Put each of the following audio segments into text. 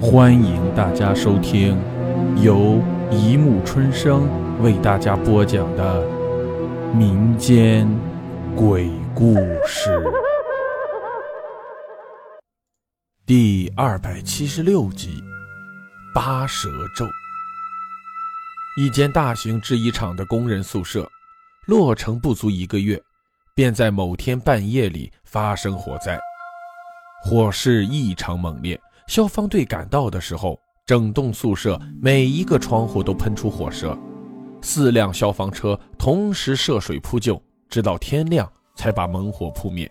欢迎大家收听由一木春生为大家播讲的民间鬼故事第二百七十六集《八蛇咒》。一间大型制衣厂的工人宿舍落成不足一个月，便在某天半夜里发生火灾，火势异常猛烈。消防队赶到的时候，整栋宿舍每一个窗户都喷出火舌，四辆消防车同时涉水扑救，直到天亮才把猛火扑灭。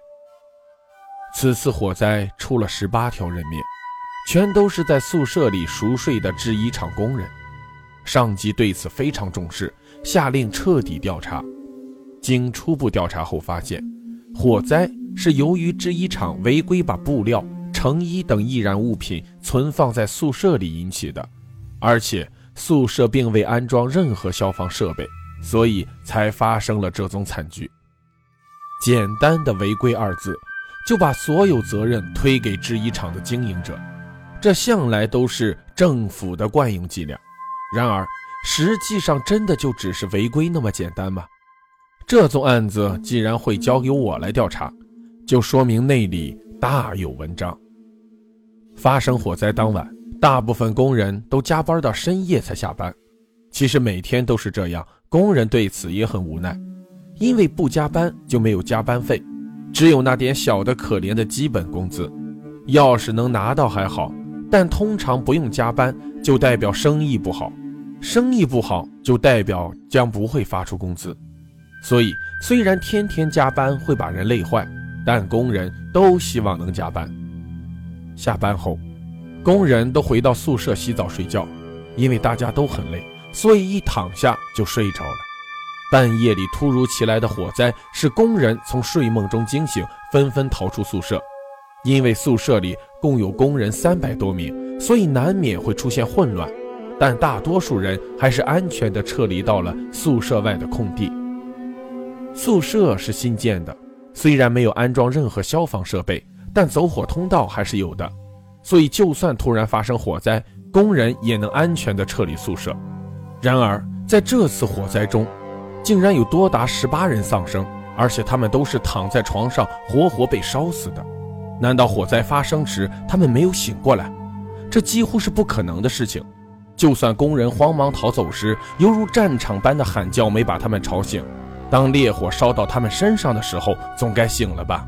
此次火灾出了十八条人命，全都是在宿舍里熟睡的制衣厂工人。上级对此非常重视，下令彻底调查。经初步调查后发现，火灾是由于制衣厂违规把布料。成衣等易燃物品存放在宿舍里引起的，而且宿舍并未安装任何消防设备，所以才发生了这宗惨剧。简单的“违规”二字，就把所有责任推给制衣厂的经营者，这向来都是政府的惯用伎俩。然而，实际上真的就只是违规那么简单吗？这宗案子既然会交由我来调查，就说明内里大有文章。发生火灾当晚，大部分工人都加班到深夜才下班。其实每天都是这样，工人对此也很无奈，因为不加班就没有加班费，只有那点小的可怜的基本工资。要是能拿到还好，但通常不用加班就代表生意不好，生意不好就代表将不会发出工资。所以虽然天天加班会把人累坏，但工人都希望能加班。下班后，工人都回到宿舍洗澡睡觉，因为大家都很累，所以一躺下就睡着了。半夜里突如其来的火灾使工人从睡梦中惊醒，纷纷逃出宿舍。因为宿舍里共有工人三百多名，所以难免会出现混乱，但大多数人还是安全地撤离到了宿舍外的空地。宿舍是新建的，虽然没有安装任何消防设备。但走火通道还是有的，所以就算突然发生火灾，工人也能安全地撤离宿舍。然而，在这次火灾中，竟然有多达十八人丧生，而且他们都是躺在床上活活被烧死的。难道火灾发生时他们没有醒过来？这几乎是不可能的事情。就算工人慌忙逃走时，犹如战场般的喊叫没把他们吵醒，当烈火烧到他们身上的时候，总该醒了吧？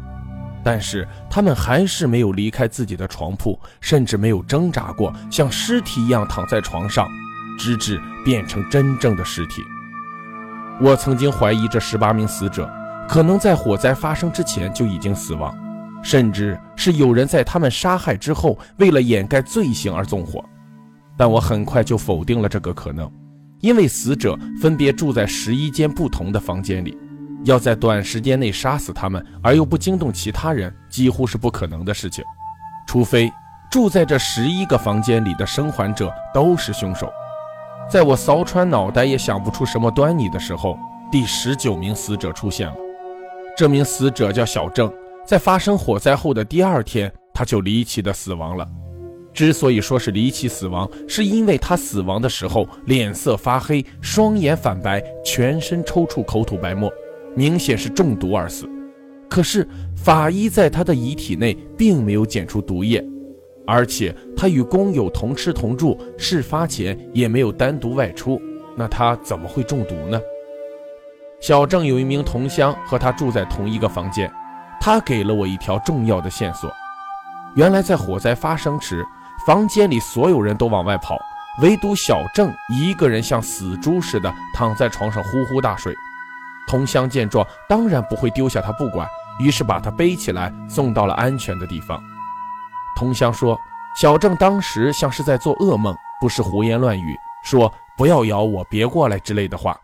但是他们还是没有离开自己的床铺，甚至没有挣扎过，像尸体一样躺在床上，直至变成真正的尸体。我曾经怀疑这十八名死者可能在火灾发生之前就已经死亡，甚至是有人在他们杀害之后，为了掩盖罪行而纵火。但我很快就否定了这个可能，因为死者分别住在十一间不同的房间里。要在短时间内杀死他们而又不惊动其他人，几乎是不可能的事情。除非住在这十一个房间里的生还者都是凶手。在我扫穿脑袋也想不出什么端倪的时候，第十九名死者出现了。这名死者叫小郑，在发生火灾后的第二天，他就离奇的死亡了。之所以说是离奇死亡，是因为他死亡的时候脸色发黑，双眼反白，全身抽搐，口吐白沫。明显是中毒而死，可是法医在他的遗体内并没有检出毒液，而且他与工友同吃同住，事发前也没有单独外出，那他怎么会中毒呢？小郑有一名同乡和他住在同一个房间，他给了我一条重要的线索。原来在火灾发生时，房间里所有人都往外跑，唯独小郑一个人像死猪似的躺在床上呼呼大睡。同乡见状，当然不会丢下他不管，于是把他背起来送到了安全的地方。同乡说，小郑当时像是在做噩梦，不是胡言乱语，说不要咬我，别过来之类的话，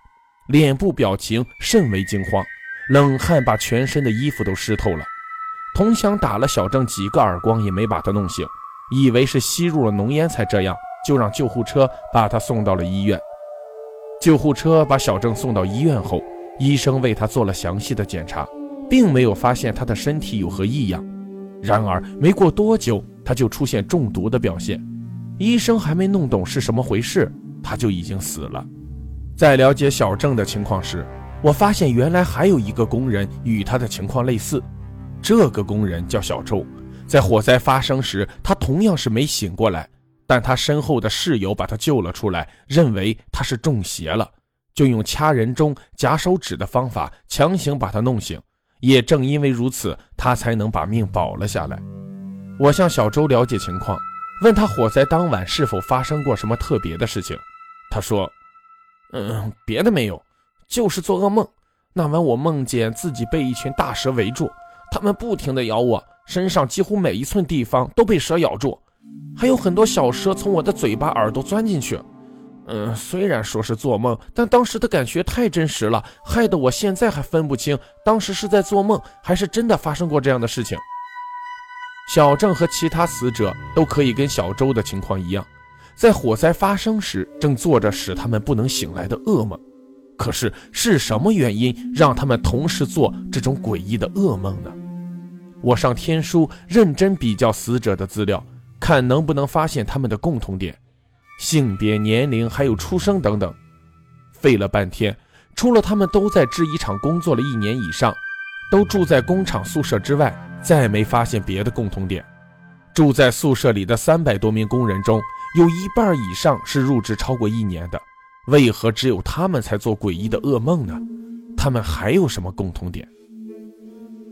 脸部表情甚为惊慌，冷汗把全身的衣服都湿透了。同乡打了小郑几个耳光，也没把他弄醒，以为是吸入了浓烟才这样，就让救护车把他送到了医院。救护车把小郑送到医院后。医生为他做了详细的检查，并没有发现他的身体有何异样。然而，没过多久，他就出现中毒的表现。医生还没弄懂是什么回事，他就已经死了。在了解小郑的情况时，我发现原来还有一个工人与他的情况类似。这个工人叫小周，在火灾发生时，他同样是没醒过来，但他身后的室友把他救了出来，认为他是中邪了，就用掐人中、夹手指的方法强行把他弄醒。也正因为如此，他才能把命保了下来。我向小周了解情况，问他火灾当晚是否发生过什么特别的事情。他说。嗯，别的没有，就是做噩梦。那晚我梦见自己被一群大蛇围住，它们不停地咬我，身上几乎每一寸地方都被蛇咬住，还有很多小蛇从我的嘴巴、耳朵钻进去。嗯，虽然说是做梦，但当时的感觉太真实了，害得我现在还分不清当时是在做梦还是真的发生过这样的事情。小郑和其他死者都可以跟小周的情况一样。在火灾发生时，正做着使他们不能醒来的噩梦。可是是什么原因让他们同时做这种诡异的噩梦呢？我上天书认真比较死者的资料，看能不能发现他们的共同点：性别、年龄，还有出生等等。费了半天，除了他们都在制衣厂工作了一年以上，都住在工厂宿舍之外，再没发现别的共同点。住在宿舍里的三百多名工人中，有一半以上是入职超过一年的，为何只有他们才做诡异的噩梦呢？他们还有什么共同点？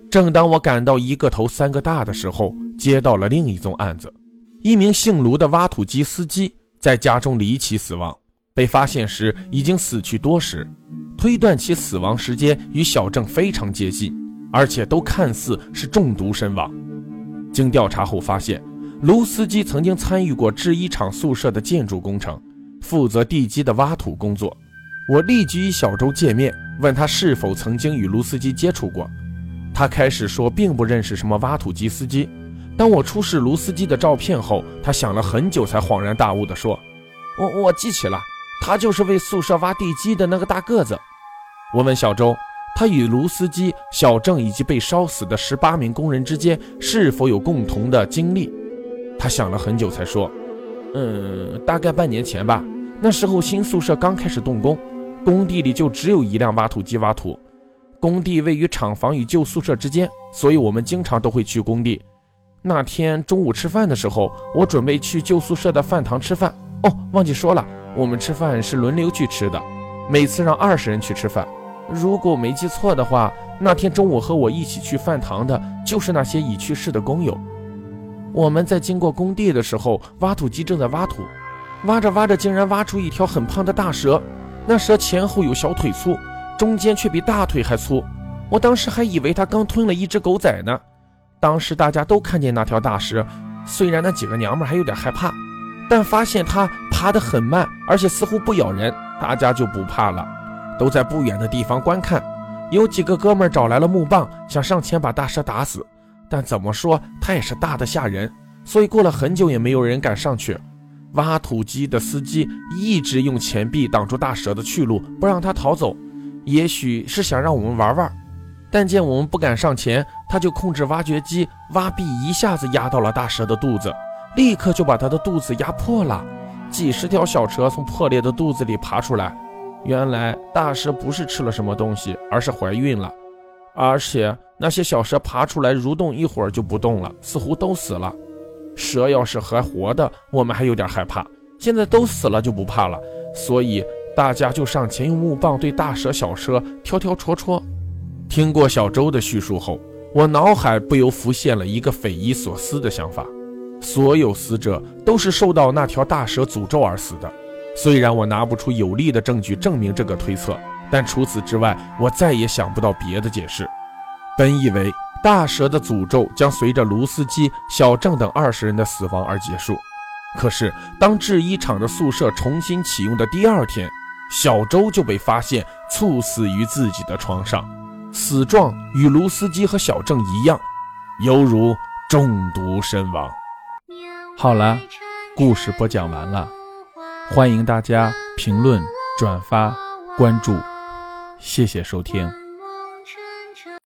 正当我感到一个头三个大的时候，接到了另一宗案子：一名姓卢的挖土机司机在家中离奇死亡，被发现时已经死去多时，推断其死亡时间与小郑非常接近，而且都看似是中毒身亡。经调查后发现，卢司机曾经参与过制衣厂宿舍的建筑工程，负责地基的挖土工作。我立即与小周见面，问他是否曾经与卢司机接触过。他开始说并不认识什么挖土机司机。当我出示卢司机的照片后，他想了很久才恍然大悟地说：“我我记起了，他就是为宿舍挖地基的那个大个子。”我问小周。他与卢司机、小郑以及被烧死的十八名工人之间是否有共同的经历？他想了很久才说：“嗯，大概半年前吧。那时候新宿舍刚开始动工，工地里就只有一辆挖土机挖土。工地位于厂房与旧宿舍之间，所以我们经常都会去工地。那天中午吃饭的时候，我准备去旧宿舍的饭堂吃饭。哦，忘记说了，我们吃饭是轮流去吃的，每次让二十人去吃饭。”如果没记错的话，那天中午和我一起去饭堂的就是那些已去世的工友。我们在经过工地的时候，挖土机正在挖土，挖着挖着竟然挖出一条很胖的大蛇。那蛇前后有小腿粗，中间却比大腿还粗。我当时还以为它刚吞了一只狗仔呢。当时大家都看见那条大蛇，虽然那几个娘们还有点害怕，但发现它爬得很慢，而且似乎不咬人，大家就不怕了。都在不远的地方观看，有几个哥们找来了木棒，想上前把大蛇打死，但怎么说它也是大的吓人，所以过了很久也没有人敢上去。挖土机的司机一直用钱币挡住大蛇的去路，不让它逃走，也许是想让我们玩玩。但见我们不敢上前，他就控制挖掘机，挖壁一下子压到了大蛇的肚子，立刻就把它的肚子压破了，几十条小蛇从破裂的肚子里爬出来。原来大蛇不是吃了什么东西，而是怀孕了，而且那些小蛇爬出来蠕动一会儿就不动了，似乎都死了。蛇要是还活的，我们还有点害怕；现在都死了就不怕了。所以大家就上前用木棒对大蛇、小蛇挑挑戳戳。听过小周的叙述后，我脑海不由浮现了一个匪夷所思的想法：所有死者都是受到那条大蛇诅咒而死的。虽然我拿不出有力的证据证明这个推测，但除此之外，我再也想不到别的解释。本以为大蛇的诅咒将随着卢斯基、小郑等二十人的死亡而结束，可是当制衣厂的宿舍重新启用的第二天，小周就被发现猝死于自己的床上，死状与卢斯基和小郑一样，犹如中毒身亡。好了，故事播讲完了。欢迎大家评论、转发、关注，谢谢收听。